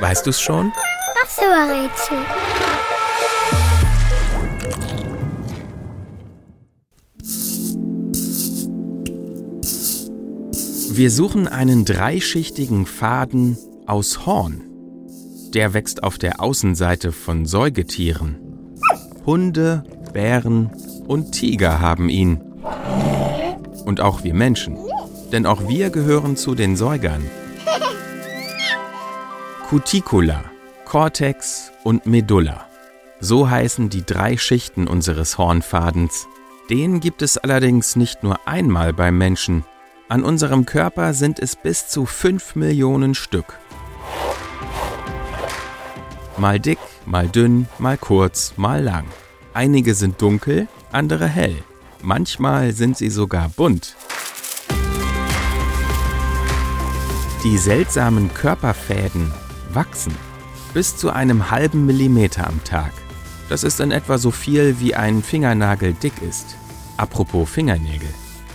Weißt du's schon? Das Rätsel. Wir suchen einen dreischichtigen Faden aus Horn. Der wächst auf der Außenseite von Säugetieren. Hunde, Bären und Tiger haben ihn. Und auch wir Menschen. Denn auch wir gehören zu den Säugern. Cuticula, Cortex und Medulla. So heißen die drei Schichten unseres Hornfadens. Den gibt es allerdings nicht nur einmal beim Menschen. An unserem Körper sind es bis zu 5 Millionen Stück. Mal dick, mal dünn, mal kurz, mal lang. Einige sind dunkel, andere hell. Manchmal sind sie sogar bunt. Die seltsamen Körperfäden wachsen bis zu einem halben Millimeter am Tag. Das ist in etwa so viel, wie ein Fingernagel dick ist. Apropos Fingernägel.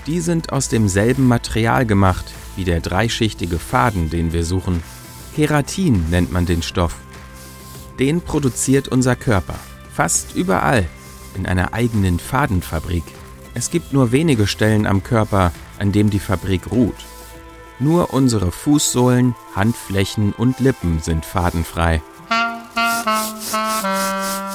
Die sind aus demselben Material gemacht wie der dreischichtige Faden, den wir suchen. Keratin nennt man den Stoff. Den produziert unser Körper. Fast überall. In einer eigenen Fadenfabrik. Es gibt nur wenige Stellen am Körper, an dem die Fabrik ruht. Nur unsere Fußsohlen, Handflächen und Lippen sind fadenfrei.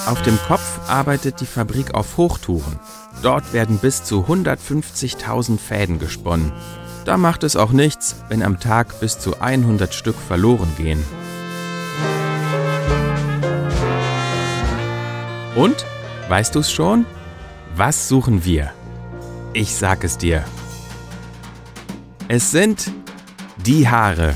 Auf dem Kopf arbeitet die Fabrik auf Hochtouren. Dort werden bis zu 150.000 Fäden gesponnen. Da macht es auch nichts, wenn am Tag bis zu 100 Stück verloren gehen. Und, weißt du's schon? Was suchen wir? Ich sag es dir. Es sind die Haare.